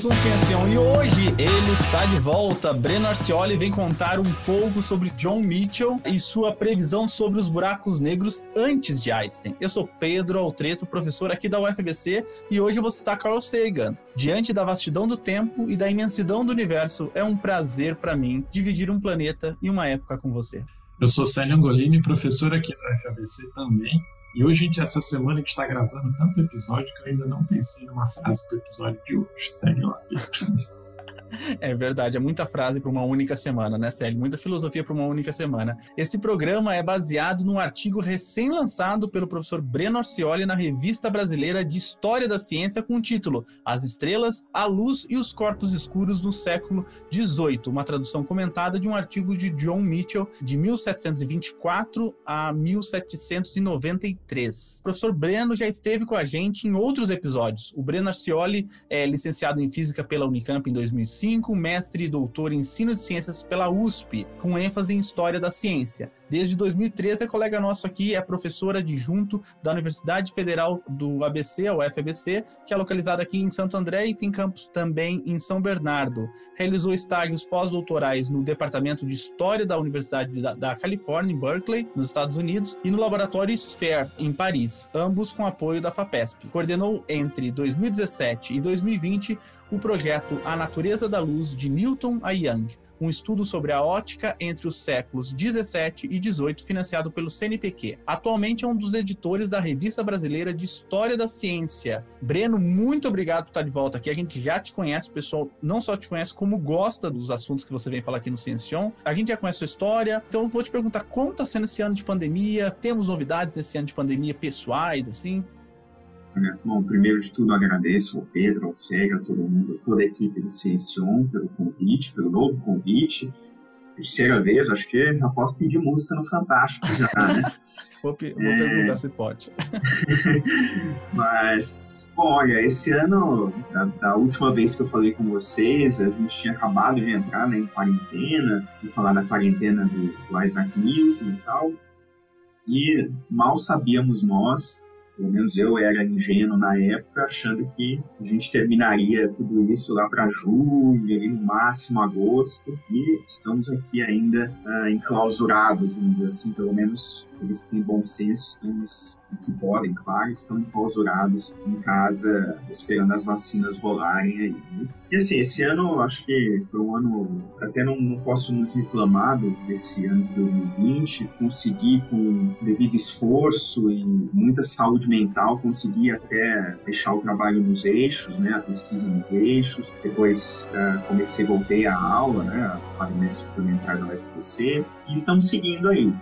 Mais um Ciencião e hoje ele está de volta. Breno Arcioli vem contar um pouco sobre John Mitchell e sua previsão sobre os buracos negros antes de Einstein. Eu sou Pedro Altreto, professor aqui da UFBC e hoje eu vou citar Carl Sagan. Diante da vastidão do tempo e da imensidão do universo, é um prazer para mim dividir um planeta e uma época com você. Eu sou Célio Angolini, professor aqui da UFABC também. E hoje, gente, essa semana a gente está gravando tanto episódio que eu ainda não pensei numa frase para o episódio de hoje. Segue lá. É verdade, é muita frase para uma única semana, né, Célio? Muita filosofia para uma única semana. Esse programa é baseado num artigo recém-lançado pelo professor Breno Orcioli na Revista Brasileira de História da Ciência com o título As Estrelas, a Luz e os Corpos Escuros no Século XVIII, uma tradução comentada de um artigo de John Mitchell de 1724 a 1793. O professor Breno já esteve com a gente em outros episódios. O Breno Arcioli é licenciado em Física pela Unicamp em 2005 2005, mestre e doutor em ensino de ciências pela USP, com ênfase em história da ciência. Desde 2013 é colega nosso aqui, é professora adjunto da Universidade Federal do ABC, a UFABC, que é localizada aqui em Santo André e tem campus também em São Bernardo. Realizou estágios pós-doutorais no Departamento de História da Universidade da, da Califórnia, em Berkeley, nos Estados Unidos, e no Laboratório Sphere, em Paris, ambos com apoio da FAPESP. Coordenou entre 2017 e 2020 o projeto A Natureza da Luz de Newton a Young, um estudo sobre a ótica entre os séculos 17 e 18, financiado pelo CNPq. Atualmente é um dos editores da Revista Brasileira de História da Ciência. Breno, muito obrigado por estar de volta aqui. A gente já te conhece, o pessoal não só te conhece, como gosta dos assuntos que você vem falar aqui no Ciencion. A gente já conhece a sua história, então vou te perguntar como está sendo esse ano de pandemia. Temos novidades desse ano de pandemia pessoais, assim? Bom, primeiro de tudo agradeço ao Pedro, ao Sega, a todo mundo, toda a equipe do Ciencion pelo convite, pelo novo convite. Terceira vez, acho que já posso pedir música no Fantástico já, né? vou, vou é... perguntar se pode. Mas, bom, olha, esse ano, da, da, última vez que eu falei com vocês, a gente tinha acabado de entrar né, em quarentena, de falar da quarentena do, do Isaac Newton e tal, e mal sabíamos nós pelo menos eu era ingênuo na época, achando que a gente terminaria tudo isso lá para julho, no máximo agosto, e estamos aqui ainda uh, enclausurados, vamos dizer assim, pelo menos eles têm bom senso, estamos que podem, claro, estão enclausurados em casa esperando as vacinas rolarem aí. Né? E assim, esse ano acho que foi um ano, até não, não posso muito reclamar desse ano de 2020, consegui com devido esforço e muita saúde mental, consegui até deixar o trabalho nos eixos, né, a pesquisa nos eixos, depois uh, comecei, voltei à aula, né, para o suplementar da UFPC, e estamos seguindo aí.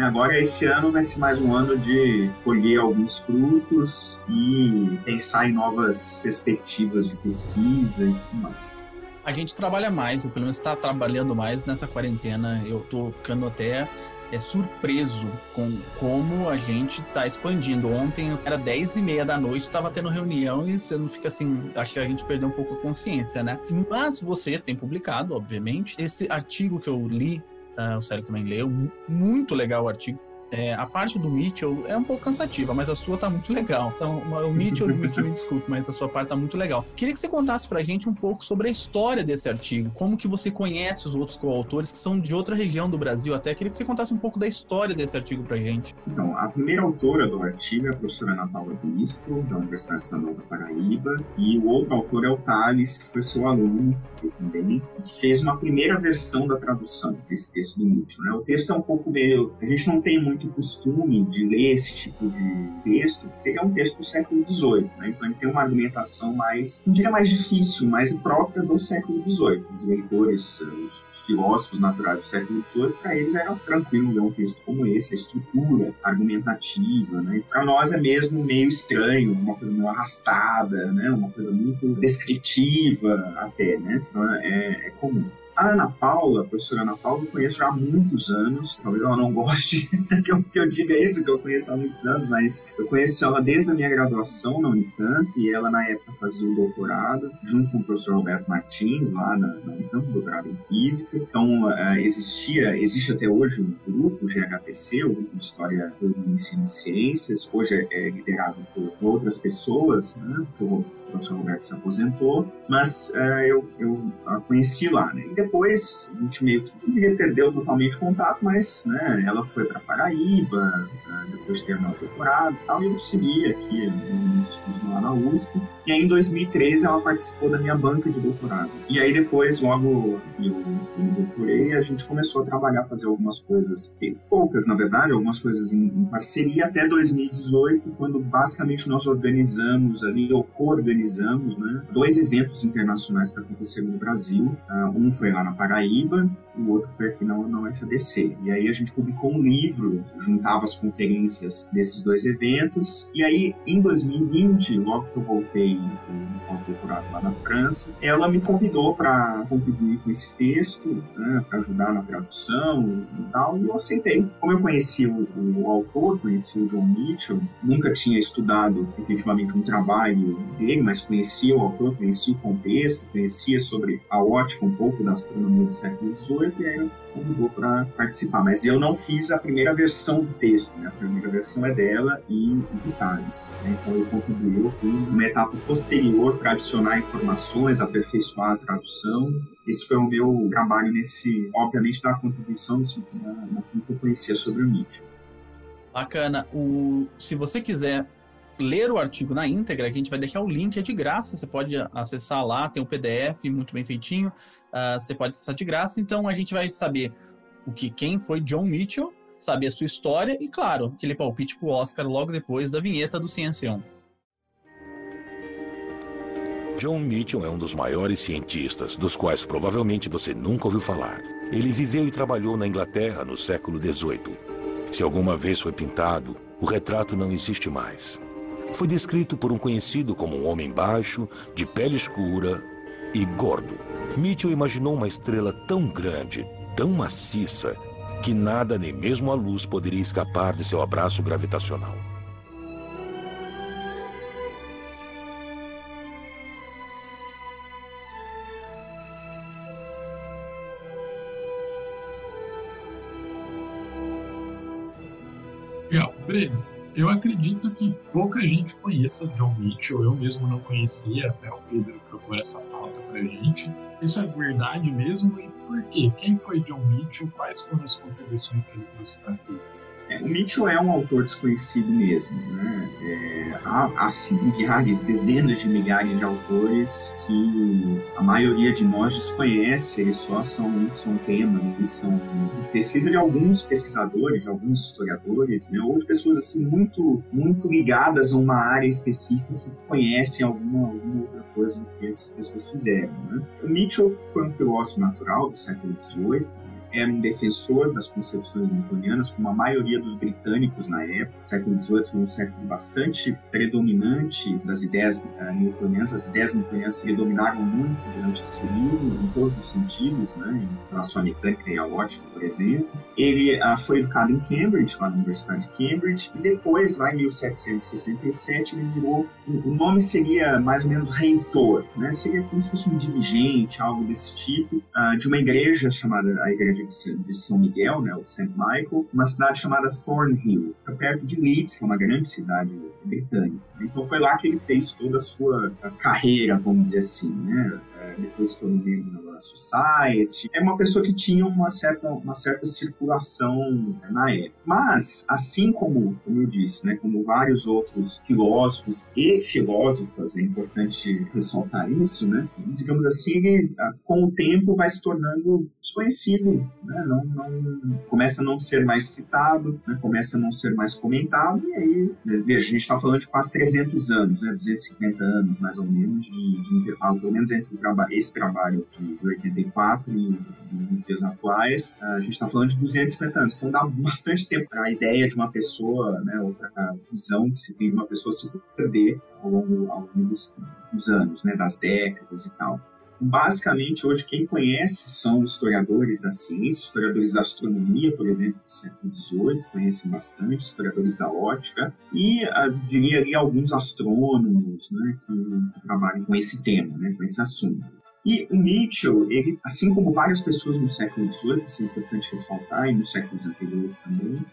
Agora, esse ano vai ser mais um ano de colher alguns frutos e pensar em novas perspectivas de pesquisa e tudo mais. A gente trabalha mais, ou pelo menos está trabalhando mais nessa quarentena. Eu estou ficando até é surpreso com como a gente está expandindo. Ontem era 10 e meia da noite, estava tendo reunião e você não fica assim, acho que a gente perdeu um pouco a consciência, né? Mas você tem publicado, obviamente, esse artigo que eu li uh, o Célio também leu, muito legal o artigo. É, a parte do Mitchell é um pouco cansativa, mas a sua tá muito legal. Então, o Mitchell, me, me desculpe, mas a sua parte tá muito legal. Queria que você contasse pra gente um pouco sobre a história desse artigo, como que você conhece os outros coautores que são de outra região do Brasil até. Queria que você contasse um pouco da história desse artigo pra gente. Então, a primeira autora do artigo é a professora Ana Paula Bispo, da Universidade Estadual da Paraíba, e o outro autor é o Thales, que foi seu aluno também, que fez uma primeira versão da tradução desse texto do Mitchell. Né? O texto é um pouco meio... A gente não tem muito muito costume de ler esse tipo de texto, porque ele é um texto do século XVIII, né? então ele tem uma argumentação mais, não diria mais difícil, mais própria do século XVIII. Os leitores, os, os filósofos naturais do século XVIII, para eles era tranquilo ler um texto como esse, a estrutura argumentativa, né? para nós é mesmo meio estranho, uma coisa meio arrastada, né? uma coisa muito descritiva até, né? Então é, é comum. A Ana Paula, a professora Ana Paula, eu conheço já há muitos anos. Talvez ela não goste que eu, que eu diga isso, que eu conheço há muitos anos, mas eu conheço ela desde a minha graduação na Unicamp e ela, na época, fazia o doutorado junto com o professor Roberto Martins, lá na, na Unicamp, doutorado em Física. Então, uh, existia, existe até hoje um grupo, o GHTC, o Grupo de História do Ensino de Ciências. Hoje é, é liderado por outras pessoas, né? Por, professor Roberto se aposentou, mas uh, eu, eu a conheci lá, né? E depois a gente meio que perdeu totalmente o contato, mas né, ela foi para Paraíba, uh, depois de o doutorado e tal, e eu segui aqui nos estudos lá na USP. E aí em 2013 ela participou da minha banca de doutorado. E aí depois, logo eu, eu me doutorei, a gente começou a trabalhar, fazer algumas coisas, poucas na verdade, algumas coisas em, em parceria até 2018, quando basicamente nós organizamos ali, ou co-organizamos organizamos né, dois eventos internacionais que aconteceram no Brasil. Uh, um foi lá na Paraíba, o outro foi aqui na, na UFABC. E aí a gente publicou um livro, juntava as conferências desses dois eventos. E aí, em 2020, logo que eu voltei no pós-doutorado lá na França, ela me convidou para contribuir com esse texto, né, para ajudar na tradução e tal, e eu aceitei. Como eu conheci o, o autor, conheci o John Mitchell, nunca tinha estudado efetivamente um trabalho dele, mas conhecia o autor, conhecia o contexto, conhecia sobre a ótica um pouco da astronomia do século XVIII, e aí convidou para participar. Mas eu não fiz a primeira versão do texto, né? a primeira versão é dela e em detalhes. Né? Então eu contribuí eu fui uma etapa posterior para adicionar informações, aperfeiçoar a tradução. Esse foi o meu trabalho nesse, obviamente, da contribuição na, naquilo que eu conhecia sobre o Nietzsche. Bacana. O, se você quiser ler o artigo na íntegra, a gente vai deixar o link, é de graça, você pode acessar lá, tem um PDF muito bem feitinho, uh, você pode acessar de graça, então a gente vai saber o que quem foi John Mitchell, saber a sua história e, claro, aquele palpite pro Oscar logo depois da vinheta do Ciencião. John Mitchell é um dos maiores cientistas, dos quais provavelmente você nunca ouviu falar. Ele viveu e trabalhou na Inglaterra no século XVIII. Se alguma vez foi pintado, o retrato não existe mais. Foi descrito por um conhecido como um homem baixo, de pele escura e gordo. Mitchell imaginou uma estrela tão grande, tão maciça, que nada, nem mesmo a luz, poderia escapar de seu abraço gravitacional. Legal. Breno, eu acredito que pouca gente conheça John Mitchell, eu mesmo não conhecia, até o Pedro propor essa pauta pra gente. Isso é verdade mesmo? E por quê? Quem foi John Mitchell? Quais foram as contribuições que ele trouxe para a física? É, o Mitchell é um autor desconhecido mesmo. Né? É, há, há milhares, dezenas de milhares de autores que a maioria de nós desconhece, eles só são, são temas, eles são de pesquisa de alguns pesquisadores, de alguns historiadores, né? ou de pessoas assim muito, muito ligadas a uma área específica que conhecem alguma, alguma outra coisa que essas pessoas fizeram. Né? O Mitchell foi um filósofo natural do século XVIII, era um defensor das concepções newtonianas, como a maioria dos britânicos na época. Século XVIII foi um século bastante predominante das ideias uh, newtonianas. As ideias newtonianas predominaram muito durante esse período, em todos os sentidos, né, em relação à mecânica e à ótica, por exemplo. Ele uh, foi educado em Cambridge, lá na Universidade de Cambridge, e depois, lá em 1767, ele virou. O nome seria mais ou menos reitor, né? seria como se fosse um dirigente, algo desse tipo, uh, de uma igreja chamada a Igreja de São Miguel, né, o St. Michael, uma cidade chamada Thornhill, perto de Leeds, que é uma grande cidade britânica. Então foi lá que ele fez toda a sua carreira, vamos dizer assim, né? É, depois foi membro Society. É uma pessoa que tinha uma certa, uma certa circulação né, na época. Mas, assim como, como eu disse, né, como vários outros filósofos e filósofas, é importante ressaltar isso, né? Digamos assim, com o tempo vai se tornando desconhecido, né? Não, não, começa a não ser mais citado, né? começa a não ser mais comentado, e aí, né, veja, a gente está falando de quase 300 anos, né? 250 anos, mais ou menos, de, de intervalo, pelo menos entre traba esse trabalho de 84 e nos dias atuais, a gente está falando de 250 anos. Então dá bastante tempo para a ideia de uma pessoa, né, ou para a visão que se tem de uma pessoa se perder ao longo, ao longo dos, dos, anos, né, das décadas e tal. Basicamente, hoje, quem conhece são historiadores da ciência, historiadores da astronomia, por exemplo, do século XVIII, conhecem bastante, historiadores da ótica, e, uh, diria ali, alguns astrônomos né, que trabalham com esse tema, né, com esse assunto. E o Mitchell, ele, assim como várias pessoas no século XVIII, isso é importante ressaltar, e nos séculos anteriores também,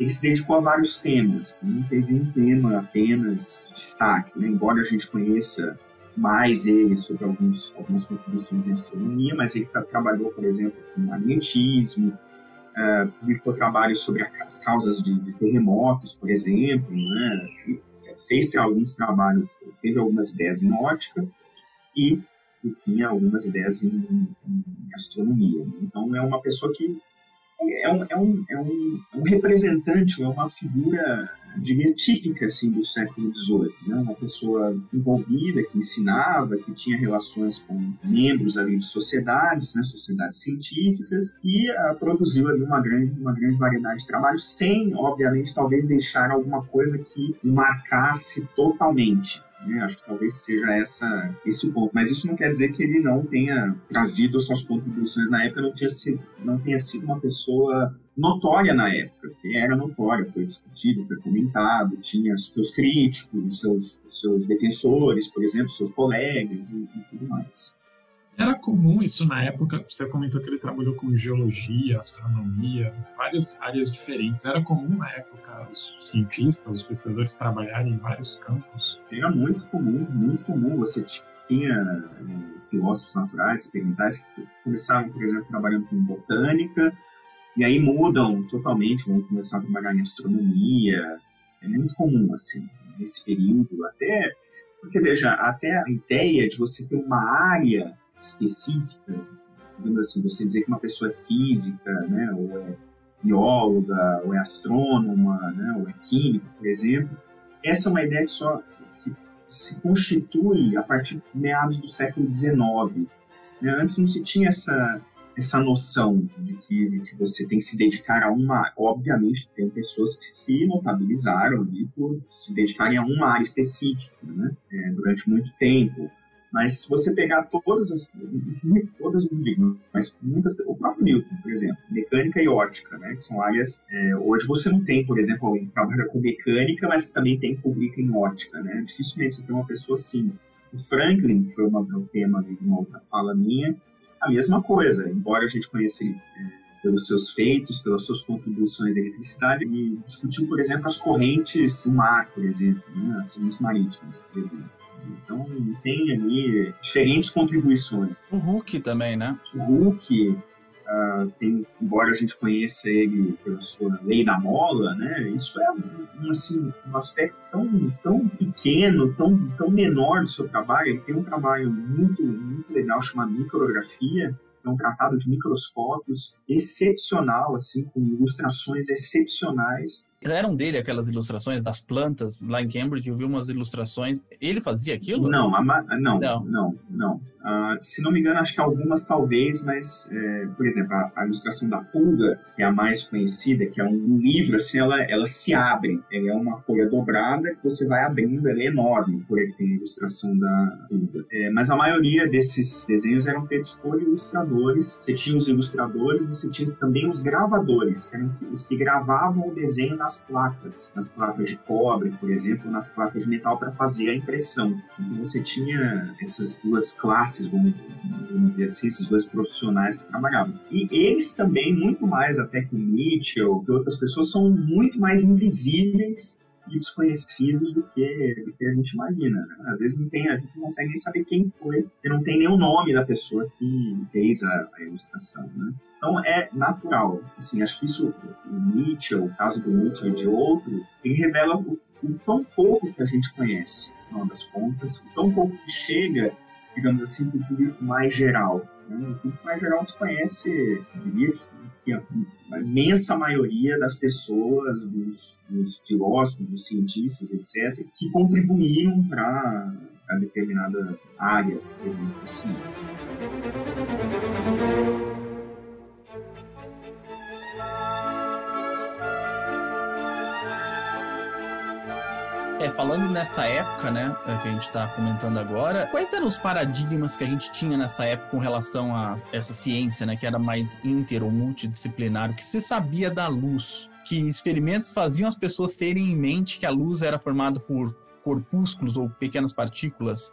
ele se dedicou a vários temas. Não teve um tema apenas de destaque, né? embora a gente conheça mais ele sobre alguns, algumas contribuições em astronomia, mas ele tá, trabalhou, por exemplo, com magnetismo, uh, publicou trabalhos sobre as causas de, de terremotos, por exemplo, né? E fez alguns trabalhos, teve algumas ideias em ótica e, enfim, algumas ideias em, em astronomia. Então, é uma pessoa que é um, é um, é um, é um representante, é uma figura, diria, típica assim, do século XVIII. Né? Uma pessoa envolvida, que ensinava, que tinha relações com membros ali de sociedades, né? sociedades científicas, e uh, produziu ali uma grande, uma grande variedade de trabalhos, sem, obviamente, talvez deixar alguma coisa que marcasse totalmente. Né? Acho que talvez seja essa, esse o ponto. Mas isso não quer dizer que ele não tenha trazido suas contribuições na época, não, tinha sido, não tenha sido uma pessoa notória na época, porque era notória, foi discutido, foi comentado, tinha seus críticos, os seus, os seus defensores, por exemplo, seus colegas e, e tudo mais. Era comum isso na época, você comentou que ele trabalhou com geologia, astronomia, várias áreas diferentes. Era comum na época os cientistas, os pesquisadores trabalharem em vários campos? Era muito comum, muito comum. Você tinha eh, filósofos naturais, experimentais, que começavam, por exemplo, trabalhando com botânica, e aí mudam totalmente, vão começar a trabalhar em astronomia. É muito comum, assim, nesse período. Até, porque, veja, até a ideia de você ter uma área específica, digamos assim, você dizer que uma pessoa é física, né, ou é bióloga, ou é astrônoma, né, ou é química, por exemplo, essa é uma ideia que só que se constitui a partir de meados do século XIX. Né? Antes não se tinha essa essa noção de que, de que, você tem que se dedicar a uma. Obviamente, tem pessoas que se notabilizaram ali por se dedicarem a uma área específica, né? É, durante muito tempo. Mas se você pegar todas as, todas não digo, mas muitas, o próprio Newton, por exemplo, mecânica e ótica, né, que são áreas, é, hoje você não tem, por exemplo, alguém que trabalha com mecânica, mas também tem publica em ótica, né, dificilmente você tem uma pessoa assim. O Franklin, que foi uma, um tema de uma outra fala minha, a mesma coisa, embora a gente conheça ele é, pelos seus feitos, pelas suas contribuições à eletricidade, e discutiu, por exemplo, as correntes do mar, por exemplo, né, as correntes marítimas, por exemplo. Então tem ali diferentes contribuições. O Hulk também, né? O Hulk, uh, tem, embora a gente conheça ele pela sua lei da mola, né? Isso é um, assim, um aspecto tão, tão pequeno, tão, tão menor do seu trabalho. Ele tem um trabalho muito, muito legal chamado micrografia, é um tratado de microscópios excepcional, assim, com ilustrações excepcionais eram dele aquelas ilustrações das plantas lá em Cambridge, eu vi umas ilustrações. Ele fazia aquilo? Não, não, não, não, não. Uh, se não me engano, acho que algumas talvez, mas, é, por exemplo, a, a, ilustração da pulga, que é a mais conhecida, que é um livro, assim, ela, ela se abre. Ela é uma folha dobrada que você vai abrindo, ela é enorme, por ele tem a ilustração da pulga. É, mas a maioria desses desenhos eram feitos por ilustradores. Você tinha os ilustradores, você tinha também os gravadores, que eram os que gravavam o desenho nas nas placas, nas placas de cobre, por exemplo, nas placas de metal para fazer a impressão. Então você tinha essas duas classes, vamos, vamos dizer assim, esses dois profissionais que trabalhavam. E eles também, muito mais até que o Mitchell, que outras pessoas, são muito mais invisíveis e desconhecidos do que, do que a gente imagina. Né? Às vezes não tem, a gente não consegue nem saber quem foi, porque não tem nem o nome da pessoa que fez a, a ilustração. Né? Então é natural. Assim, acho que isso, o Nietzsche, o caso do Nietzsche e de outros, ele revela o, o tão pouco que a gente conhece, no final das contas, o tão pouco que chega, digamos assim, para o público mais geral. Né? O público mais geral desconhece, diria que que a imensa maioria das pessoas, dos, dos filósofos, dos cientistas, etc., que contribuíram para a determinada área, por exemplo, da ciência. É, falando nessa época, né, que a gente está comentando agora, quais eram os paradigmas que a gente tinha nessa época com relação a essa ciência, né, que era mais inter ou multidisciplinar, o que se sabia da luz? Que experimentos faziam as pessoas terem em mente que a luz era formada por corpúsculos ou pequenas partículas?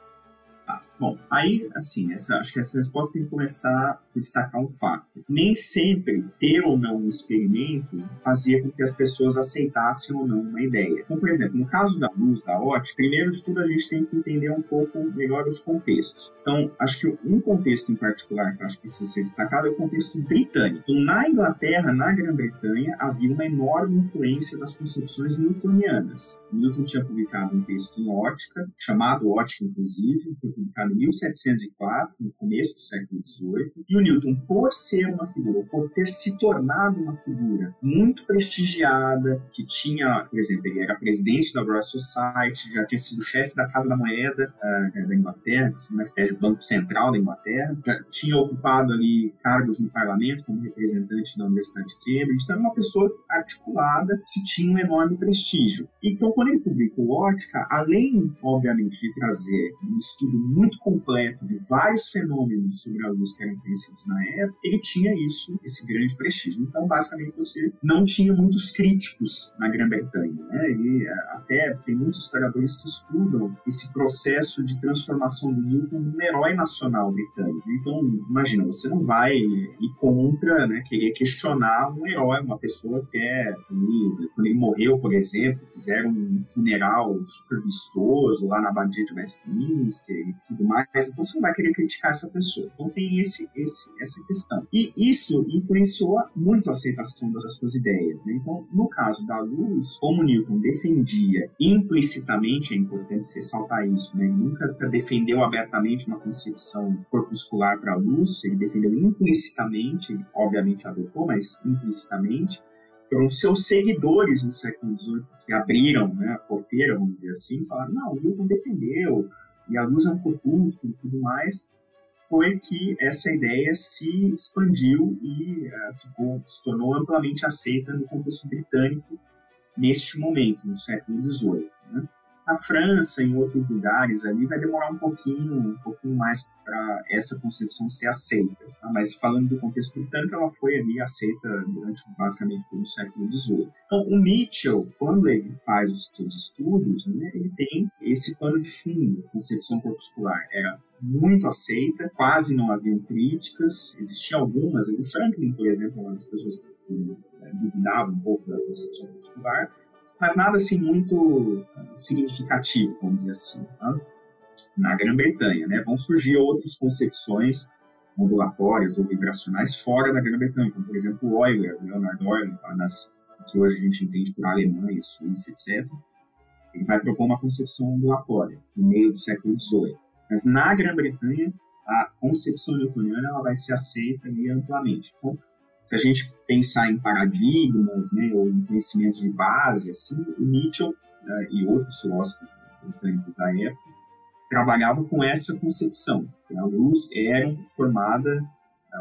Bom, aí, assim, essa, acho que essa resposta tem que começar por destacar um fato. Nem sempre ter ou não um experimento fazia com que as pessoas aceitassem ou não uma ideia. Então, por exemplo, no caso da luz, da ótica, primeiro de tudo a gente tem que entender um pouco melhor os contextos. Então, acho que um contexto em particular que acho que precisa ser destacado é o contexto britânico. Então, na Inglaterra, na Grã-Bretanha, havia uma enorme influência das concepções newtonianas. Newton tinha publicado um texto em ótica, chamado Ótica, inclusive, foi publicado em 1704, no começo do século XVIII, e o Newton, por ser uma figura, por ter se tornado uma figura muito prestigiada, que tinha, por exemplo, ele era presidente da Royal Society, já tinha sido chefe da Casa da Moeda uh, da Inglaterra, uma espécie de banco central da Inglaterra, já tinha ocupado ali cargos no parlamento como representante da Universidade de Cambridge, então era uma pessoa articulada que tinha um enorme prestígio. Então, quando ele publicou Ótica, além, obviamente, de trazer um estudo muito completo de vários fenômenos sobre a luz que eram conhecidos na época, ele tinha isso, esse grande prestígio. Então, basicamente, você não tinha muitos críticos na Grã-Bretanha. Né? Ele é, até tem muitos historiadores que estudam esse processo de transformação do Newton num herói nacional britânico. Então, imagina, você não vai ir contra, né, querer questionar um herói, uma pessoa que é, quando ele morreu, por exemplo, fizeram um funeral super vistoso lá na Abadia de Westminster e tudo mais, então você não vai querer criticar essa pessoa. Então tem esse, esse, essa questão. E isso influenciou muito a aceitação das suas ideias. Né? Então, no caso da luz, como Newton defendia implicitamente, é importante ressaltar isso, né? ele nunca defendeu abertamente uma concepção corpuscular para a luz, ele defendeu implicitamente, obviamente adotou, mas implicitamente, foram seus seguidores no século XVIII que abriram né, a porteira, vamos dizer assim, falaram, não, Newton defendeu, e a luz é e tudo mais, foi que essa ideia se expandiu e uh, ficou, se tornou amplamente aceita no contexto britânico neste momento, no século XVIII. Na França, em outros lugares ali, vai demorar um pouquinho, um pouquinho mais para essa concepção ser aceita. Tá? Mas falando do contexto britânico, ela foi ali aceita durante basicamente todo o século XVIII. Então, o Mitchell, quando ele faz os seus estudos, né, ele tem esse pano de fundo. Concepção corpuscular era muito aceita, quase não haviam críticas, existiam algumas. O Franklin, por exemplo, uma das pessoas que né, duvidavam um pouco da concepção corpuscular, mas nada assim muito significativo, vamos dizer assim, tá? na Grã-Bretanha. Né? Vão surgir outras concepções modulatórias ou vibracionais fora da Grã-Bretanha, como por exemplo Euler, Leonard Euler, tá? nas, que hoje a gente entende por Alemanha, Suíça, etc. Ele vai propor uma concepção ondulatória no meio do século XVIII. Mas na Grã-Bretanha, a concepção newtoniana ela vai ser aceita amplamente. Então, se a gente pensar em paradigmas, né, ou em conhecimentos de base, assim, Mitchell né, e outros filósofos britânicos da época trabalhavam com essa concepção, que a luz era formada,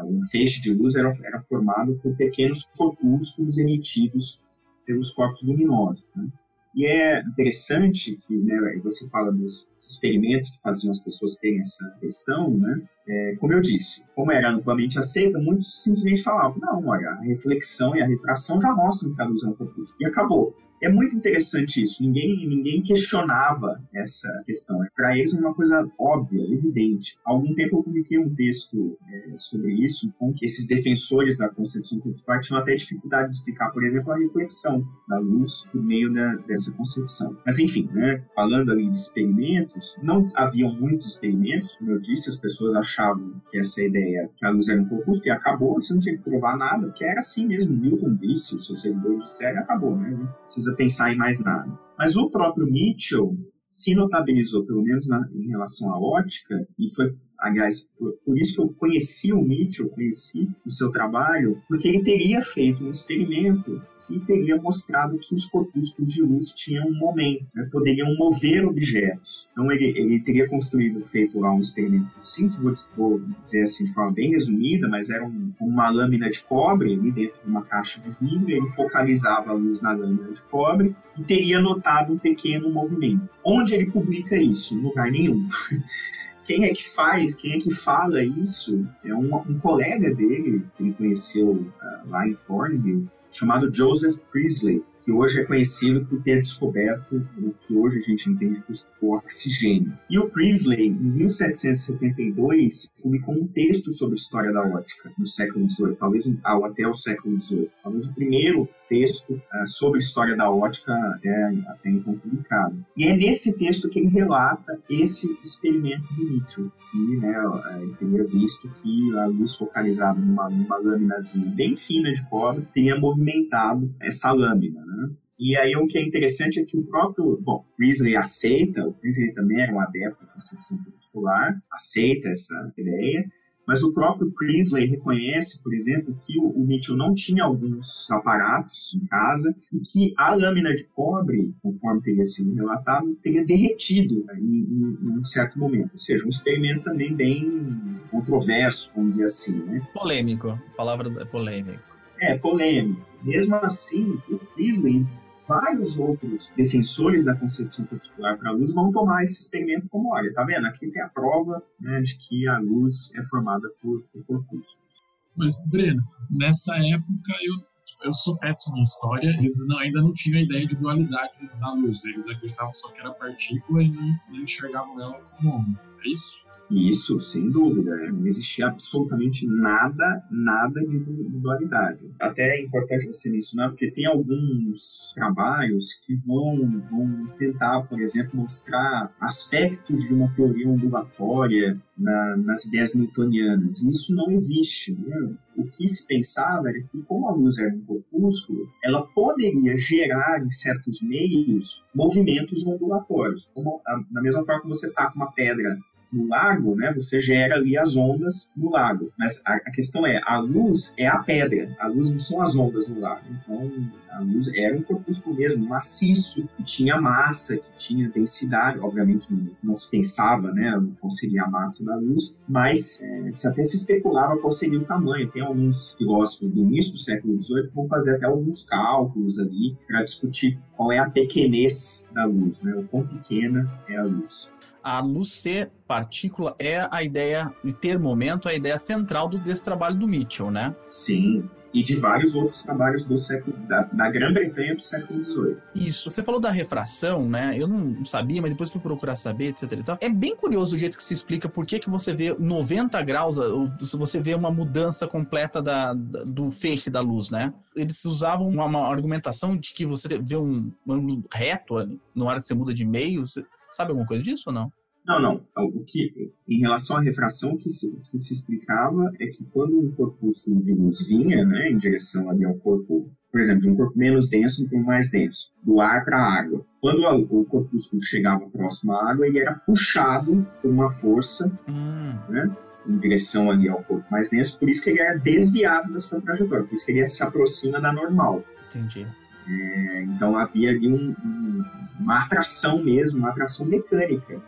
um feixe de luz era, era formado por pequenos corpúsculos emitidos pelos corpos luminosos. Né? E é interessante que né, você fala dos experimentos que faziam as pessoas terem essa questão, né? É, como eu disse, como era amplamente aceita, muitos simplesmente falavam: não, olha, a reflexão e a refração já mostram que a luz é um corpúsculo. E acabou. É muito interessante isso. Ninguém, ninguém questionava essa questão. Para eles, é uma coisa óbvia, evidente. Há algum tempo eu publiquei um texto é, sobre isso, com que esses defensores da concepção corpuscular tinham até dificuldade de explicar, por exemplo, a reflexão da luz por meio da, dessa concepção. Mas, enfim, né, falando ali de experimentos, não haviam muitos experimentos. Como eu disse, as pessoas achavam que essa ideia, que a luz era um corpúsculo, e acabou, você não tinha que provar nada, porque era assim mesmo. Newton disse, os seus seguidores disseram, acabou, né? Não precisa precisa pensar em mais nada. Mas o próprio Mitchell se notabilizou, pelo menos na, em relação à ótica, e foi aliás, por, por, isso que eu conheci o Mitchell, conheci o seu trabalho, porque ele teria feito um experimento que teria mostrado que os corpúsculos de luz tinham um momento, né, poderiam mover objetos. Então ele, ele teria construído, feito lá um experimento simples, vou, vou dizer assim de forma bem resumida, mas era um, uma lâmina de cobre ali dentro de uma caixa de vidro, ele focalizava a luz na lâmina de cobre e teria notado um pequeno movimento. Onde ele publica isso? Em lugar nenhum. quem é que faz, quem é que fala isso? É um, um colega dele, que ele conheceu uh, lá em Thornville, chamado Joseph Priestley que hoje é conhecido por ter descoberto o que hoje a gente entende por oxigênio. E o Priestley, em 1772, publicou um texto sobre história da ótica no século XVIII, talvez ah, até o século XVIII. Talvez o primeiro texto uh, sobre história da ótica até, então publicado. E é nesse texto que ele relata esse experimento do Mitchell, que né, eh, ele teria visto que a luz focalizada numa, numa lâminazinha bem fina de cobre teria movimentado essa lâmina. Né? E aí o que é interessante é que o próprio, bom, Priestley aceita, o Priestley também era um adepto da concepção muscular, aceita essa ideia, mas o próprio Priestley reconhece, por exemplo, que o, Mitchell não tinha alguns aparatos em casa e que a lâmina de cobre, conforme teria sido relatado, teria derretido em, em, em um certo momento. Ou seja, um experimento também bem controverso, vamos dizer assim, né? Polêmico, a palavra é polêmico. É, polêmico. Mesmo assim, o Priestley vários outros defensores da concepção corpuscular para a luz vão tomar esse experimento como, olha, tá vendo? Aqui tem a prova né, de que a luz é formada por, por corpúsculos. Mas, Breno, nessa época eu eu sou péssimo em história, eles não, ainda não tinham a ideia de dualidade da luz. Eles acreditavam só que era partícula e não, não enxergavam ela como onda. É isso? Isso, sem dúvida. Não existia absolutamente nada, nada de, de dualidade. Até é importante você mencionar, porque tem alguns trabalhos que vão, vão tentar, por exemplo, mostrar aspectos de uma teoria ondulatória na, nas ideias newtonianas. E isso não existe. Né? O que se pensava era que, como a luz era um corpúsculo, ela poderia gerar em certos meios movimentos ondulatórios. Como, a, da mesma forma que você taca uma pedra no lago, né, você gera ali as ondas no lago. Mas a, a, questão é, a luz é a pedra, a luz não são as ondas no lago. Então, a luz era um corpúsculo mesmo, maciço, que tinha massa, que tinha densidade. Obviamente, não, se pensava né, qual seria a massa da luz, mas é, se até se especulava qual seria o tamanho. Tem alguns filósofos do início do século XVIII que vão fazer até alguns cálculos ali para discutir qual é a pequenez da luz, né, o quão pequena é a luz a luz ser partícula é a ideia, e ter momento, é a ideia central do, desse trabalho do Mitchell, né? Sim, e de vários outros trabalhos do século da, da Grã-Bretanha do século XVIII. Isso. Você falou da refração, né? Eu não sabia, mas depois fui procurar saber, etc. É bem curioso o jeito que se explica por que, que você vê 90 graus, ou você vê uma mudança completa da, da do feixe da luz, né? Eles usavam uma, uma argumentação de que você vê um, um reto na hora que você muda de meio. Sabe alguma coisa disso ou não? Não, não. Então, o que, em relação à refração, o que se, o que se explicava é que quando um corpúsculo de luz vinha né, em direção ali ao corpo, por exemplo, de um corpo menos denso para um mais denso, do ar para a água, quando a, o corpúsculo chegava próximo à água, ele era puxado por uma força, hum. né? em direção ali ao corpo mais denso, por isso que ele era desviado da sua trajetória, por isso que ele se aproxima da normal. Entendi. É, então havia ali um, um, uma atração mesmo, uma atração mecânica,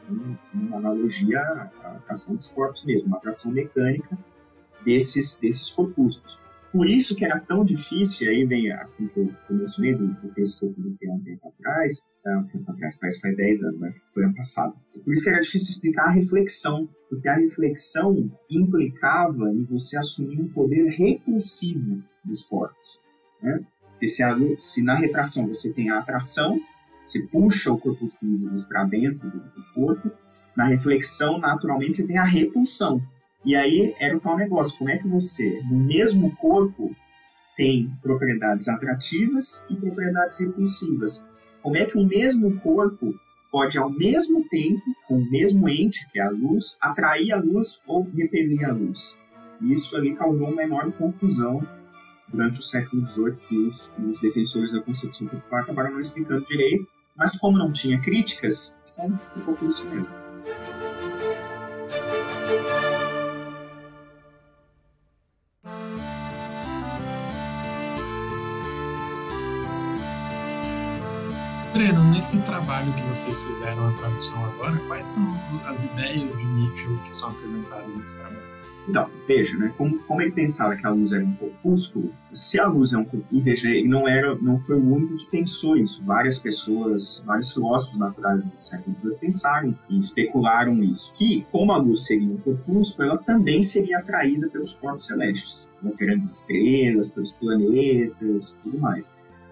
uma analogia à atração dos corpos mesmo, uma atração mecânica desses, desses corpúsculos. Por isso que era tão difícil, aí vem aquilo que eu, mencionei do, do texto que eu publiquei há um tempo atrás, há um tempo atrás, faz, faz 10 anos, mas foi ano passado. Por isso que era difícil explicar a reflexão, porque a reflexão implicava em você assumir um poder repulsivo dos corpos. Né? Porque se, a, se na refração você tem a atração, você puxa o corpúsculo de luz para dentro do, do, corpo, na reflexão, naturalmente, você tem a repulsão. E aí era o tal negócio: como é que você, no mesmo corpo, tem propriedades atrativas e propriedades repulsivas? Como é que o mesmo corpo pode, ao mesmo tempo, com o mesmo ente, que é a luz, atrair a luz ou repelir a luz? Isso ali causou uma enorme confusão durante o século XVIII que os, os defensores da concepção popular acabaram não explicando direito, mas como não tinha críticas, então ficou por isso mesmo. Breno, nesse trabalho que vocês fizeram a tradução agora, quais são as ideias de Mitchell que são apresentadas nesse trabalho? Então, veja, né, como, como ele pensava que a luz era um corpúsculo, se a luz é um corpúsculo, ele não, era, não foi o único que pensou isso. Várias pessoas, vários filósofos naturais do século XVIII pensaram e especularam isso. Que, como a luz seria um corpúsculo, ela também seria atraída pelos corpos celestes, pelas grandes estrelas, pelos planetas e tudo mais.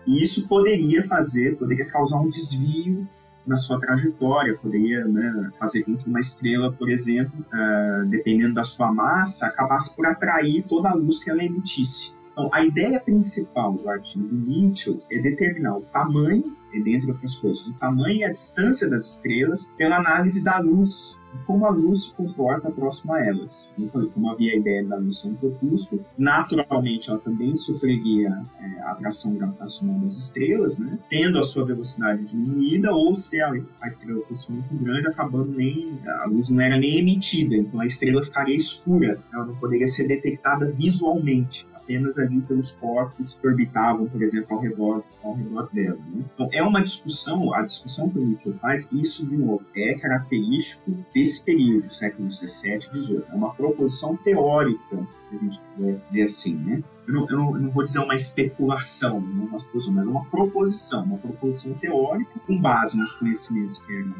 E isso poderia fazer, poderia causar um desvio na sua trajetória, poderia né, fazer com que uma estrela, por exemplo, uh, dependendo da sua massa, acabasse por atrair toda a luz que ela emitisse. Então, a ideia principal do artigo Mitchell é determinar o tamanho, dentre outras coisas, o tamanho e a distância das estrelas pela análise da luz de como a luz se comporta próximo a elas. Como, falei, como havia a ideia da ser um corpúsculo, naturalmente ela também sofreria é, a atração gravitacional das estrelas, né? tendo a sua velocidade diminuída, ou se a, a, estrela fosse muito grande, acabando nem. a luz não era nem emitida, então a estrela ficaria escura, ela não poderia ser detectada visualmente apenas ali pelos corpos que orbitavam, por exemplo, ao redor, ao redor dela. Né? Então, é uma discussão, a discussão que o Mitchell faz, isso, de novo, é característico desse período, século XVII e XVIII. É uma proposição teórica, se a gente quiser dizer assim, né? Eu não, eu não, eu não vou dizer uma especulação, não uma suposição, mas uma proposição, uma proposição teórica com base nos conhecimentos que eram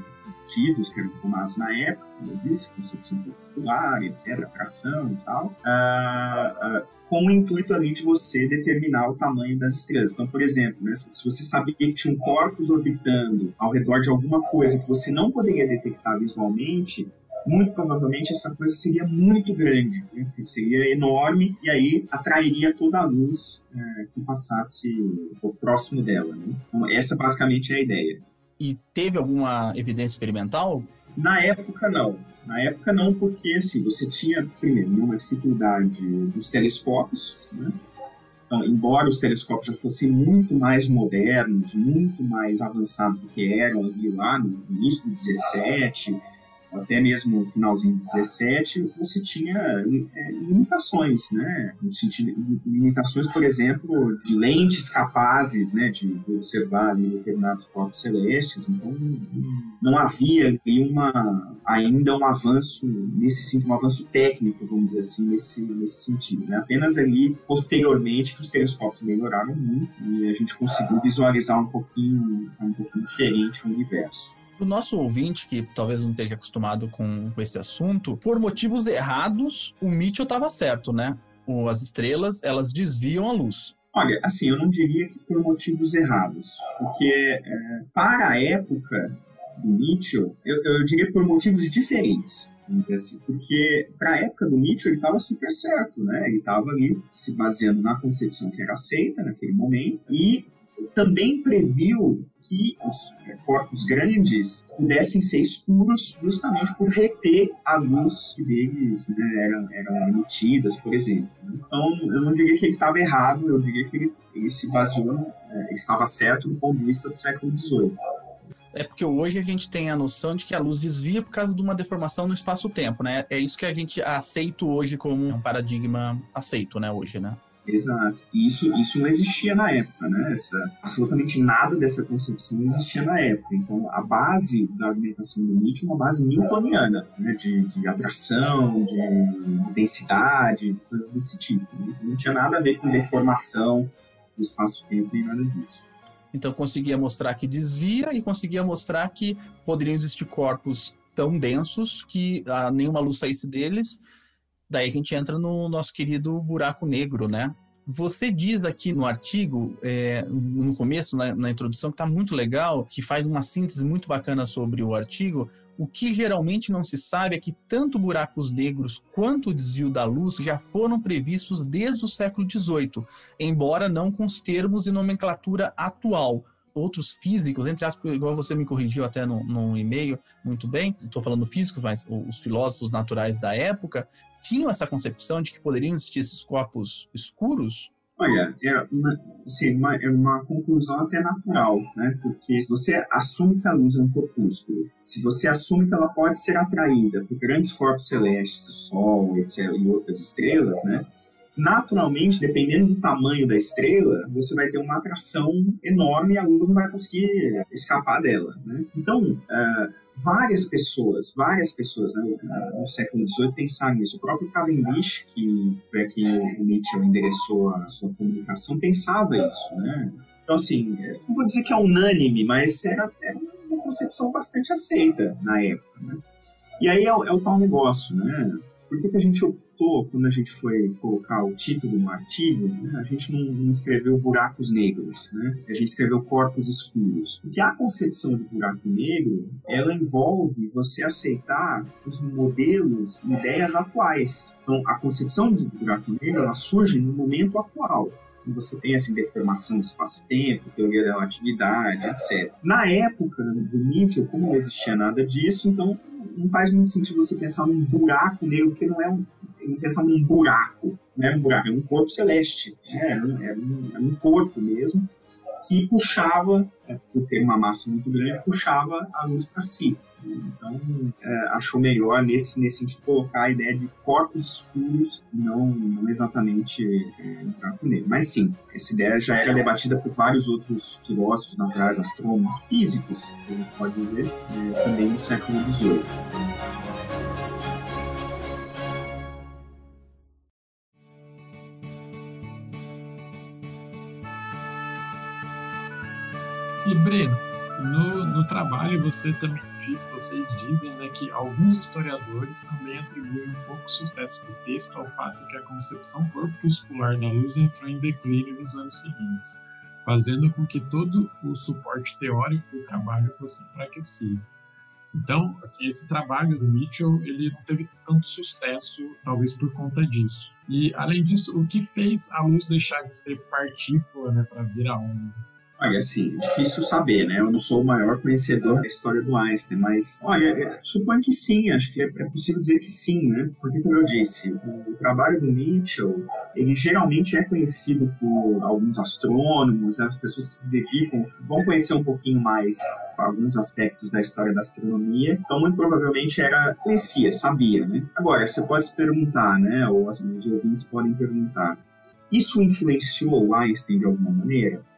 tidos, que eram tomados na época, como eu disse, concepção corpuscular, etc., atração e tal, uh, uh, com o intuito ali de você determinar o tamanho das estrelas. Então, por exemplo, né, se você sabia que tinha um corpus orbitando ao redor de alguma coisa que você não poderia detectar visualmente, muito provavelmente essa coisa seria muito grande, né? seria enorme e aí atrairia toda a luz é, que passasse próximo dela. Né? Então, essa basicamente é a ideia. E teve alguma evidência experimental? Na época, não. Na época, não, porque assim, você tinha, primeiro, uma dificuldade dos telescópios, né? Então, embora os telescópios já fossem muito mais modernos, muito mais avançados do que eram ali lá no início do 17, até mesmo no finalzinho de 17, você tinha é, limitações, né? No sentido, limitações, por exemplo, de lentes capazes né, de observar ali, determinados corpos celestes. Então, não havia uma, ainda um avanço nesse sentido, um avanço técnico, vamos dizer assim, nesse, nesse sentido. Né? Apenas ali, posteriormente, que os telescópios melhoraram muito e a gente conseguiu visualizar um pouquinho, um pouquinho diferente o universo o nosso ouvinte, que talvez não esteja acostumado com, esse assunto, por motivos errados, o Mitchell estava certo, né? As estrelas, elas desviam a luz. Olha, assim, eu não diria que por motivos errados, porque é, para a época do Mitchell, eu, eu diria por motivos diferentes. Assim, porque para a época do Mitchell ele estava super certo, né? Ele estava ali se baseando na concepção que era aceita naquele momento e também previu que os corpos grandes pudessem ser escuros justamente por reter a luz que deles né, eram, eram emitidas, por exemplo. Então, eu não diria que ele estava errado, eu diria que ele, ele se baseou, é, estava certo do ponto de vista do século XVIII. É porque hoje a gente tem a noção de que a luz desvia por causa de uma deformação no espaço-tempo, né? É isso que a gente aceita hoje como um paradigma aceito, né, hoje, né? Exato. E isso, isso não existia na época, né? Essa, absolutamente nada dessa concepção existia na época. Então, a base da argumentação do Nietzsche é uma base newtoniana, né? De, de atração, de, de densidade, de coisas desse tipo. Não tinha nada a ver com deformação do espaço-tempo e nada disso. Então, conseguia mostrar que desvia e conseguia mostrar que poderiam existir corpos tão densos que ah, nenhuma luz saísse deles Daí a gente entra no nosso querido buraco negro, né? Você diz aqui no artigo, é, no começo, na, na introdução, que está muito legal, que faz uma síntese muito bacana sobre o artigo. O que geralmente não se sabe é que tanto buracos negros quanto o desvio da luz já foram previstos desde o século XVIII, embora não com os termos e nomenclatura atual outros físicos, entre aspas, igual você me corrigiu até no e-mail, muito bem, estou falando físicos, mas os filósofos naturais da época, tinham essa concepção de que poderiam existir esses corpos escuros? Olha, é uma, assim, uma, é uma conclusão até natural, né? Porque se você assume que a luz é um corpúsculo, se você assume que ela pode ser atraída por grandes corpos celestes, o Sol etc, e outras estrelas, né? Naturalmente, dependendo do tamanho da estrela, você vai ter uma atração enorme e a luz não vai conseguir escapar dela. Né? Então, uh, várias pessoas, várias pessoas né, no século XVIII pensaram nisso. O próprio Cavendish, que foi aqui o Mitchell endereçou a sua comunicação, pensava isso. Né? Então, assim, é, não vou dizer que é unânime, mas era, era uma concepção bastante aceita na época. Né? E aí é, é o tal negócio, né? Por que, que a gente optou, quando a gente foi colocar o título no artigo, né, a gente não, não, escreveu buracos negros, né? A gente escreveu corpos escuros. Porque a concepção de buraco negro, ela envolve você aceitar os modelos, ideias atuais. Então, a concepção de buraco negro, ela surge no momento atual você tem essa deformação do espaço-tempo, teoria da relatividade, etc. Na época do Mitchell, como não existia nada disso, então não faz muito sentido você pensar num buraco negro, porque não é um, pensar num buraco, né? Um buraco, é um corpo celeste, né? é, um, é, um, é um corpo mesmo que puxava, é, por ter uma massa muito grande, puxava a luz para si. Então, é, achou melhor, nesse, nesse sentido, colocar a ideia de corpos escuros, não, não exatamente é, um negro. Mas sim, essa ideia já era debatida por vários outros filósofos naturais, astrônomos, físicos, a gente pode dizer, é, também no século XVIII. E Breno, no, no trabalho você também diz, vocês dizem né, que alguns historiadores também atribuem um pouco sucesso do texto ao fato que a concepção corpuscular da luz entrou em declínio nos anos seguintes, fazendo com que todo o suporte teórico do trabalho fosse enfraquecido. Então, assim, esse trabalho do Mitchell, ele não teve tanto sucesso, talvez por conta disso. E, além disso, o que fez a luz deixar de ser partícula né, para vir a onda? Olha, assim, difícil saber, né? Eu não sou o maior conhecedor da história do Einstein, mas, olha, é, suponho que sim, acho que é, é, possível dizer que sim, né? Porque, como eu disse, o trabalho do Mitchell, ele geralmente é conhecido por alguns astrônomos, né? as pessoas que se dedicam, vão conhecer um pouquinho mais alguns aspectos da história da astronomia, então muito provavelmente era, conhecia, sabia, né? Agora, você pode se perguntar, né? Ou assim, os ouvintes podem perguntar, isso influenciou o Einstein de alguma maneira?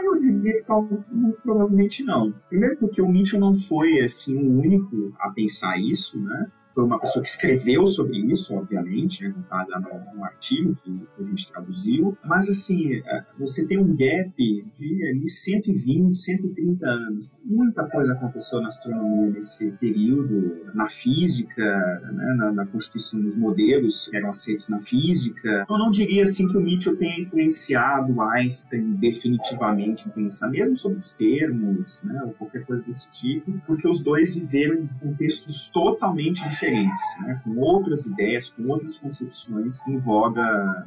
Aí eu diria que muito provavelmente não. Primeiro porque o Mitchell não foi assim o único a pensar isso, né? Foi uma pessoa que escreveu sobre isso, obviamente, né, contada no artigo que a gente traduziu, mas assim, é, você tem um gap de ali 120, 130 anos. Muita coisa aconteceu na astronomia nesse período, na física, né, na, na, constituição dos modelos que eram aceitos na física. Eu não diria assim que o Mitchell tenha influenciado Einstein definitivamente em pensar, mesmo sobre os termos, né, ou qualquer coisa desse tipo, porque os dois viveram em contextos totalmente diferentes diferentes, né, com outras ideias, com outras concepções em voga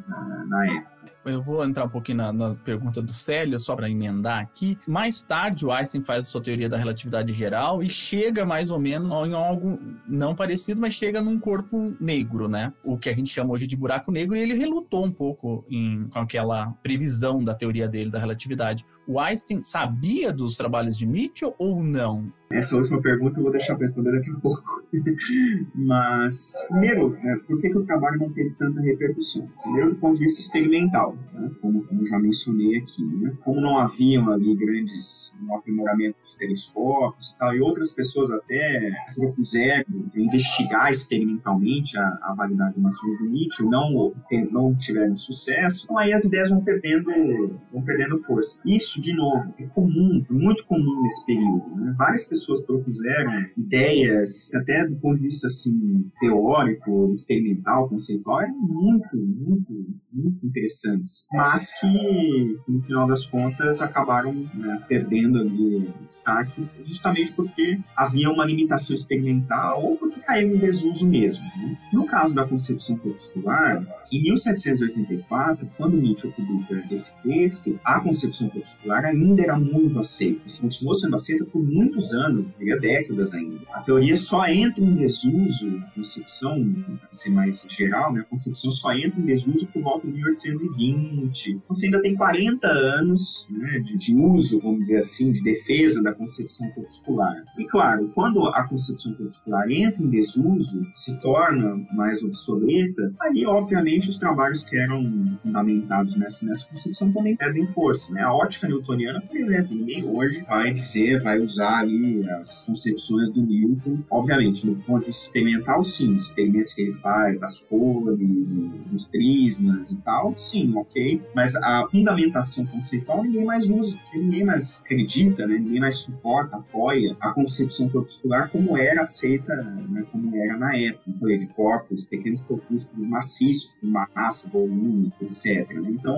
na, na época. Eu vou entrar um pouquinho na, na pergunta do Célio, só para emendar aqui. Mais tarde, o Einstein faz a sua teoria da relatividade geral e chega mais ou menos em algo não parecido, mas chega num corpo negro, né? O que a gente chama hoje de buraco negro, e ele relutou um pouco em, com aquela previsão da teoria dele da relatividade. O Einstein sabia dos trabalhos de Mitchell ou não? Essa última pergunta eu vou deixar para responder daqui a pouco. Mas, primeiro, né, por que, que o trabalho não teve tanta repercussão? Primeiro, do ponto de vista experimental, né, como, como já mencionei aqui. Né, como não haviam ali grandes um aprimoramento dos telescópios e tal, e outras pessoas até propuseram investigar experimentalmente a, a validade de mações do Mitchell, não, não tiveram sucesso, então aí as ideias vão perdendo, vão perdendo força. Isso, de novo, é comum, muito comum nesse período. Né? Várias pessoas propuseram ideias, até do ponto de vista assim, teórico, experimental, conceitual, eram muito, muito, muito interessantes, mas que, no final das contas, acabaram né, perdendo ali destaque, justamente porque havia uma limitação experimental ou porque caiu em desuso mesmo. Né? No caso da concepção corpuscular, em 1784, quando Nietzsche publica esse texto, a concepção corpuscular corpuscular ainda era muito aceita. Continuou sendo aceita por muitos anos, diria décadas ainda. A teoria só entra em desuso, a concepção, para ser mais geral, né, a concepção só entra em desuso por volta de 1820. Então, você ainda tem 40 anos né, de, de uso, vamos dizer assim, de defesa da concepção corpuscular. E claro, quando a concepção corpuscular entra em desuso, se torna mais obsoleta, aí obviamente os trabalhos que eram fundamentados nessa, nessa concepção também perdem força. Né? A ótica newtoniana, por exemplo, ninguém hoje vai dizer, vai usar ali as concepções do Newton. Obviamente, no ponto de vista experimental, sim, os experimentos que ele faz das cores, dos prismas e tal, sim, ok. Mas a fundamentação conceitual ninguém mais usa, ninguém mais acredita, né? ninguém mais suporta, apoia a concepção corpuscular como era aceita, né? como era na época. Eu falei de corpos, pequenos corpúsculos maciços, com massa, volume, etc. Né? Então,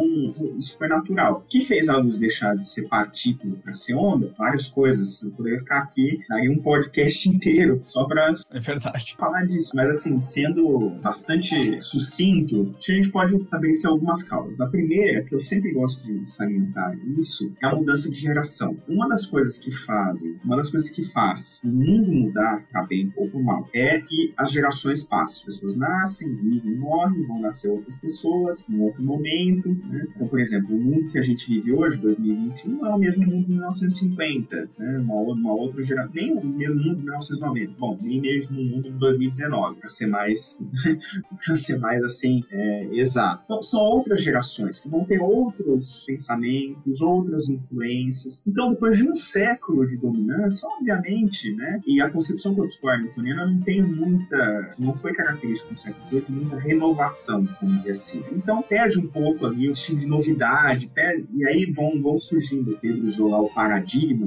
isso foi natural. O que fez a luz deixar de ser partícula para ser onda? Várias coisas. Eu poderia ficar aqui, daria um podcast inteiro só para é verdade. falar disso. Mas, assim, sendo bastante sucinto, a gente pode estabelecer algumas causas. A primeira, que eu sempre gosto de salientar isso, é a mudança de geração. Uma das coisas que fazem, uma das coisas que faz o mundo mudar, tá bem ou por mal, é que as gerações passam. As pessoas nascem, vivem, morrem, vão nascer outras pessoas em outro momento. Né? Então, por exemplo, o mundo que a gente vive hoje, 2021, não é o mesmo mundo de 1950, né? uma, uma outra geração, nem o mesmo mundo de 1990. Bom, nem mesmo o mundo de 2019, para ser mais, para ser mais assim, é, exato. Então, são outras gerações que vão ter outros pensamentos, outras influências. Então, depois de um século de dominância, obviamente, né? E a concepção newtoniana não tem muita, não foi característica do século XVIII, muita renovação, vamos dizer assim. Então, perde um pouco ali o estilo de novidade, perde, e aí vão, vão surgindo, Pedro usou o paradigma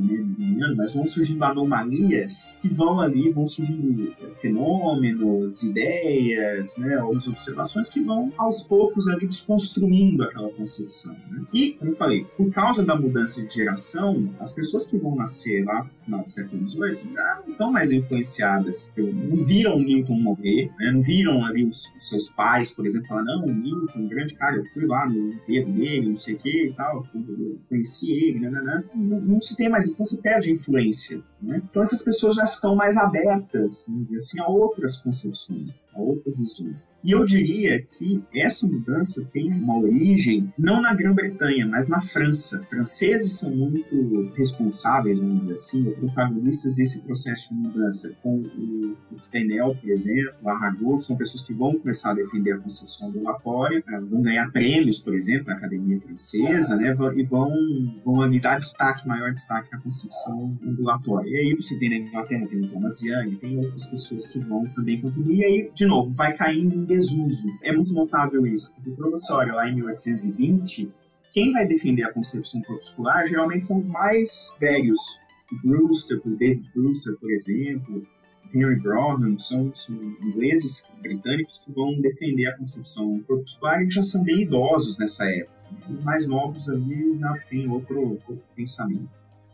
né, mas vão surgindo anomalias que vão ali, vão surgindo fenômenos, ideias, né, algumas observações que vão aos poucos ali desconstruindo aquela concepção. Né? E, como eu falei, por causa da mudança de geração, as pessoas que vão nascer lá no final do século XVIII não estão mais influenciadas, não viram Newton morrer, né? não viram ali os, os, seus pais, por exemplo, falar, não, Newton, grande cara, eu fui lá no enterro dele, não sei o que e tal, conheci ele, né, né, né. Não, não, se tem mais isso, então se perde a influência. Né? Então essas pessoas já estão mais abertas, vamos dizer assim, a outras concepções, a outras visões. E eu diria que essa mudança tem uma origem não na Grã-Bretanha, mas na França. Franceses são muito responsáveis, vamos dizer assim, ou protagonistas desse processo de mudança. Com o, o Fenel, por exemplo, o Arago, são pessoas que vão começar a defender a concepção ondulatória, né? vão ganhar prêmios, por exemplo, na Academia Francesa, né? e vão, vão dar destaque, maior destaque à concepção ondulatória. E aí você tem na Inglaterra, tem o Thomas Young, tem outras pessoas que vão também contribuir, e aí, de novo, vai caindo em desuso. É muito notável isso, porque você olha lá em 1820, quem vai defender a concepção corpuscular geralmente são os mais velhos. O Brewster, o David Brewster, por exemplo, Henry Brougham, são, são, ingleses, britânicos, que vão defender a concepção corpuscular e já são bem idosos nessa época. Os mais novos ali já têm outro, outro pensamento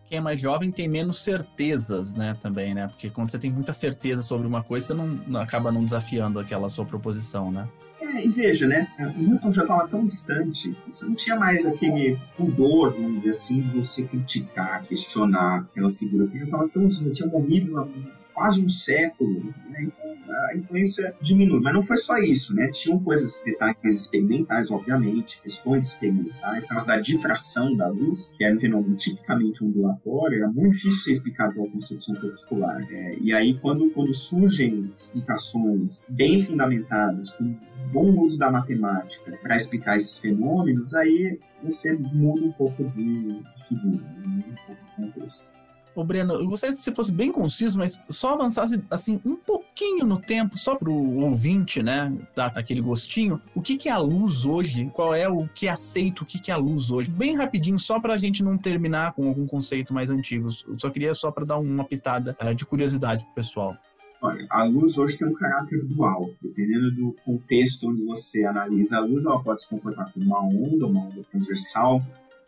quem é mais jovem tem menos certezas, né, também, né? Porque quando você tem muita certeza sobre uma coisa, você não, não acaba não desafiando aquela sua proposição, né? É, e veja, né? O Newton já estava tão distante, você não tinha mais aquele pudor, vamos dizer assim, de você criticar, questionar aquela figura, porque já estava tão distante, já tinha morrido há quase um século, né? Então, a influência diminui. Mas não foi só isso, né? Tinham coisas, detalhes experimentais, obviamente, questões experimentais, caso da difração da luz, que era um fenômeno tipicamente ondulatório, era muito difícil ser explicado pela concepção corpuscular. É, e aí, quando, quando surgem explicações bem fundamentadas, com bom uso da matemática para explicar esses fenômenos, aí você muda um pouco de figura, muda um pouco de contexto. Ô, Breno, eu gostaria que você fosse bem conciso, mas só avançasse assim um pouquinho no tempo, só para o ouvinte, né, dar aquele gostinho. O que, que é a luz hoje? Qual é o que é aceito? O que, que é a luz hoje? Bem rapidinho, só para a gente não terminar com algum conceito mais antigo. Eu só queria só para dar uma pitada uh, de curiosidade pro pessoal. Olha, a luz hoje tem um caráter dual. Dependendo do contexto onde você analisa a luz, ela pode se comportar como uma onda, uma onda transversal,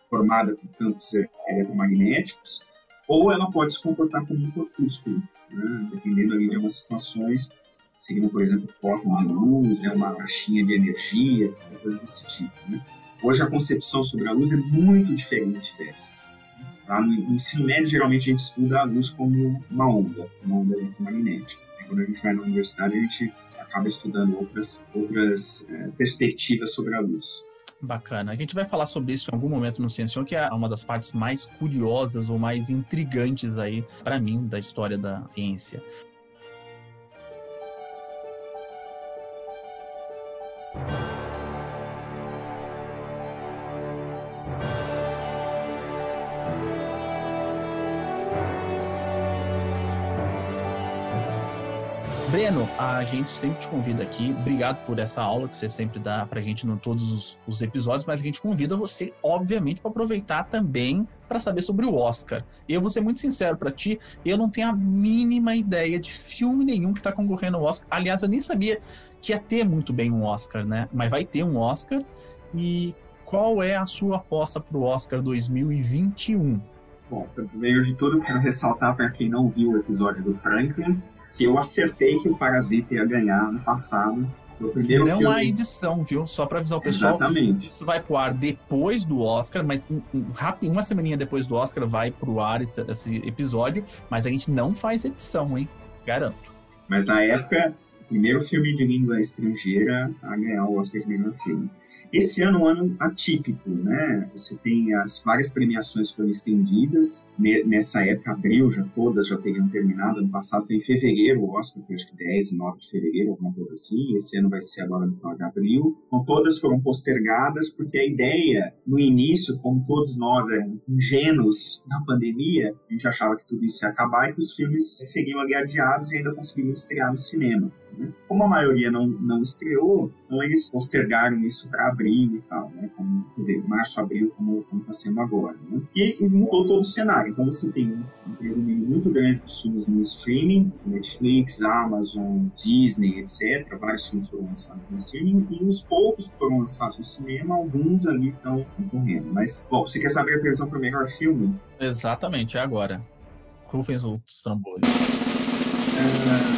formada por campos eletromagnéticos, ou ela pode se comportar como um corpúsculo, né? dependendo ali de algumas situações, seria, por exemplo, fóton de luz, né? uma caixinha de energia, coisas desse tipo. Né? Hoje a concepção sobre a luz é muito diferente dessas. Lá no ensino médio, geralmente a gente estuda a luz como uma onda, uma onda eletromagnética. Quando a gente vai na universidade, a gente acaba estudando outras, outras é, perspectivas sobre a luz. Bacana. A gente vai falar sobre isso em algum momento no Ciência, que é uma das partes mais curiosas ou mais intrigantes aí para mim da história da ciência. A gente sempre te convida aqui. Obrigado por essa aula que você sempre dá pra gente em todos os, os episódios, mas a gente convida você, obviamente, para aproveitar também para saber sobre o Oscar. E eu vou ser muito sincero para ti, eu não tenho a mínima ideia de filme nenhum que tá concorrendo ao Oscar. Aliás, eu nem sabia que ia ter muito bem um Oscar, né? Mas vai ter um Oscar. E qual é a sua aposta pro Oscar 2021? Bom, primeiro de tudo, quero ressaltar para quem não viu o episódio do Franklin, que eu acertei que o Parasita ia ganhar no passado. No primeiro Não filme. há edição, viu? Só para avisar o pessoal. Exatamente. Isso vai pro ar depois do Oscar, mas rápido, uma semaninha depois do Oscar vai pro ar esse, esse episódio, mas a gente não faz edição, hein? Garanto. Mas na época, o primeiro filme de língua estrangeira a ganhar o Oscar de melhor filme. Esse ano é um ano atípico, né? Você tem as várias premiações foram estendidas. Nessa época, abril já todas já teriam terminado. Ano passado foi em fevereiro, o Oscar foi acho que 10, 9 de fevereiro, alguma coisa assim. Esse ano vai ser agora no final de abril. Então todas foram postergadas porque a ideia, no início, como todos nós éramos ingênuos na pandemia, a gente achava que tudo isso ia acabar e que os filmes seriam adiados e ainda conseguiriam estrear no cinema. Né? Como a maioria não, não estreou, então eles postergaram isso para abril e tal, né? Como dizer, março, abril, como está sendo agora. Né? E, e, mudou todo o cenário. Então você tem um, predomínio muito grande de filmes no streaming, Netflix, Amazon, Disney, etc. Vários filmes foram lançados no streaming e os poucos que foram lançados no cinema, alguns ali estão correndo. Mas, bom, você quer saber a previsão para o melhor filme? Exatamente, é agora. Rufem os trambolhos. Uh...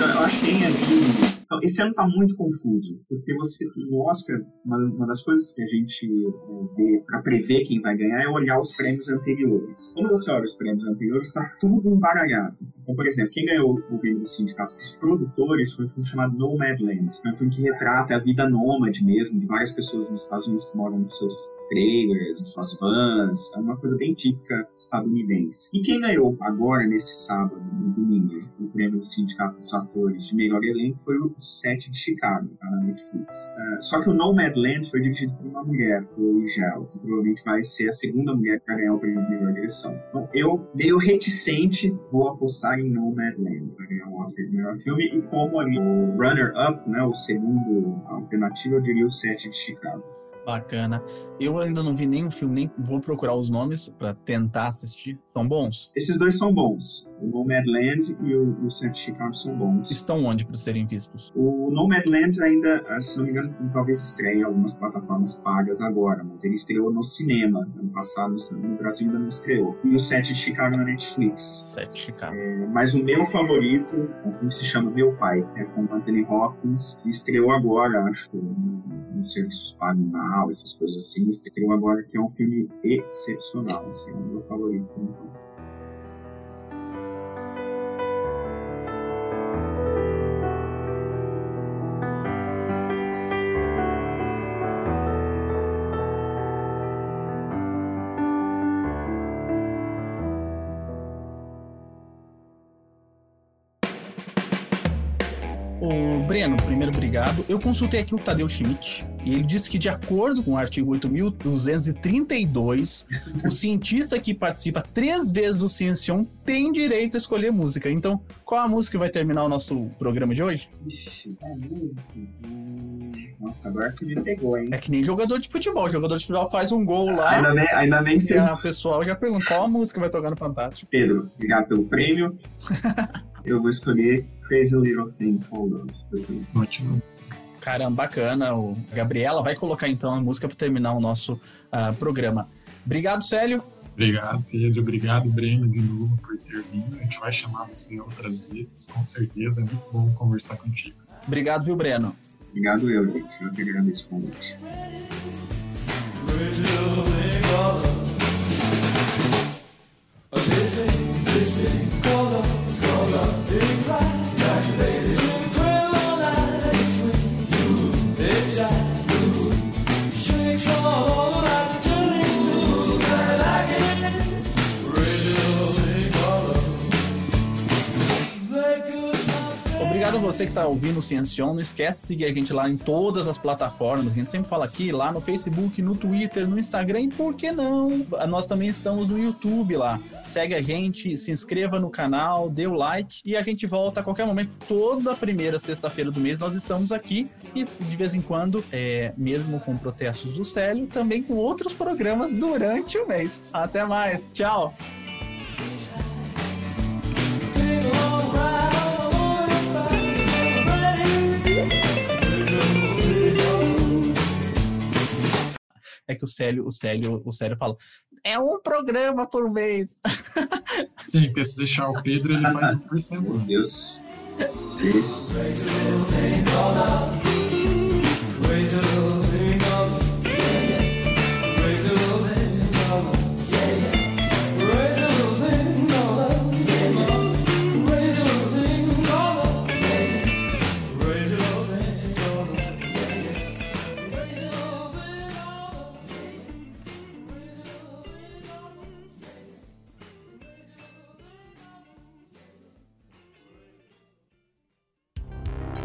Então, eu acho que tem ali então, esse ano está muito confuso, porque você, no Oscar, uma, uma das coisas que a gente é, vê para prever quem vai ganhar é olhar os prêmios anteriores. Quando você olha os prêmios anteriores, está tudo embaralhado. Então, por exemplo, quem ganhou o prêmio do Sindicato dos Produtores foi um filme chamado Nomadland. É um filme que retrata a vida nômade mesmo, de várias pessoas nos Estados Unidos que moram nos seus trailers, suas vans, é uma coisa bem típica estadunidense. E quem ganhou agora, nesse sábado, no domingo, o prêmio do Sindicato dos Atores de melhor elenco foi o Sete de Chicago, tá na Netflix. Uh, só que o Nomadland foi dirigido por uma mulher, por Gel, que provavelmente vai ser a segunda mulher para ganhar o prêmio de melhor direção. Então, eu, meio reticente, vou apostar em Nomadland para ganhar o Oscar de melhor filme, e como ali o runner-up, né, o segundo alternativo, eu diria o Sete de Chicago. Bacana. Eu ainda não vi nenhum filme, nem vou procurar os nomes para tentar assistir. São bons? Esses dois são bons. O Nomadland e o, o Sete Chicago são bons. Estão onde para serem vistos? O Nomadland ainda, ah, se não me engano, talvez estreie em algumas plataformas pagas agora, mas ele estreou no cinema. Ano passado, no Brasil ainda não estreou. E o Sete Chicago na Netflix. Sete Chicago. É, mas o meu favorito, um filme que se chama Meu Pai, é com Anthony Hopkins, e estreou agora, acho, nos serviços pagos na essas coisas assim. Estreou agora, que é um filme excepcional, assim, é o meu favorito. Breno, primeiro obrigado. Eu consultei aqui o Tadeu Schmidt e ele disse que, de acordo com o artigo 8.232, o cientista que participa três vezes do Ciencion tem direito a escolher música. Então, qual a música que vai terminar o nosso programa de hoje? Ixi, qual música? Nossa, agora você me pegou, hein? É que nem jogador de futebol. O jogador de futebol faz um gol lá. Ainda bem, ainda que você. A pessoal já pergunta qual a música vai tocar no Fantástico. Pedro, obrigado pelo prêmio. Eu vou escolher Crazy Little Thing. Ótimo. Caramba, bacana. O Gabriela vai colocar então a música para terminar o nosso uh, programa. Obrigado, Célio. Obrigado, Pedro. Obrigado, Breno, de novo por ter vindo. A gente vai chamar você outras vezes, com certeza. É muito bom conversar contigo. Obrigado, viu, Breno? Obrigado eu, gente. Eu que agradeço o convite. Você que está ouvindo o Ciencion, não esquece de seguir a gente lá em todas as plataformas. A gente sempre fala aqui, lá no Facebook, no Twitter, no Instagram e por que não? Nós também estamos no YouTube lá. Segue a gente, se inscreva no canal, dê o like e a gente volta a qualquer momento. Toda primeira sexta-feira do mês nós estamos aqui e de vez em quando, é, mesmo com protestos do Célio, também com outros programas durante o mês. Até mais, tchau! É que o Célio, o Célio, o Célio fala, é um programa por mês. Sim, porque se deixar o Pedro, ele faz um por semana. Meu Deus. Sim.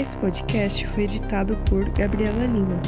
Esse podcast foi editado por Gabriela Lima.